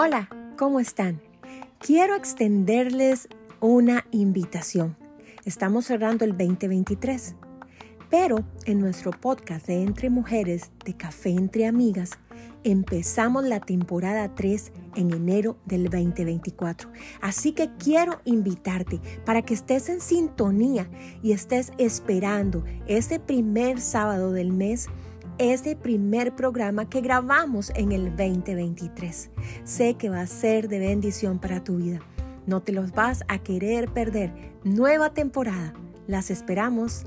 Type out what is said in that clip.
Hola, ¿cómo están? Quiero extenderles una invitación. Estamos cerrando el 2023, pero en nuestro podcast de Entre Mujeres de Café Entre Amigas, empezamos la temporada 3 en enero del 2024. Así que quiero invitarte para que estés en sintonía y estés esperando este primer sábado del mes este primer programa que grabamos en el 2023. Sé que va a ser de bendición para tu vida. No te los vas a querer perder. Nueva temporada. Las esperamos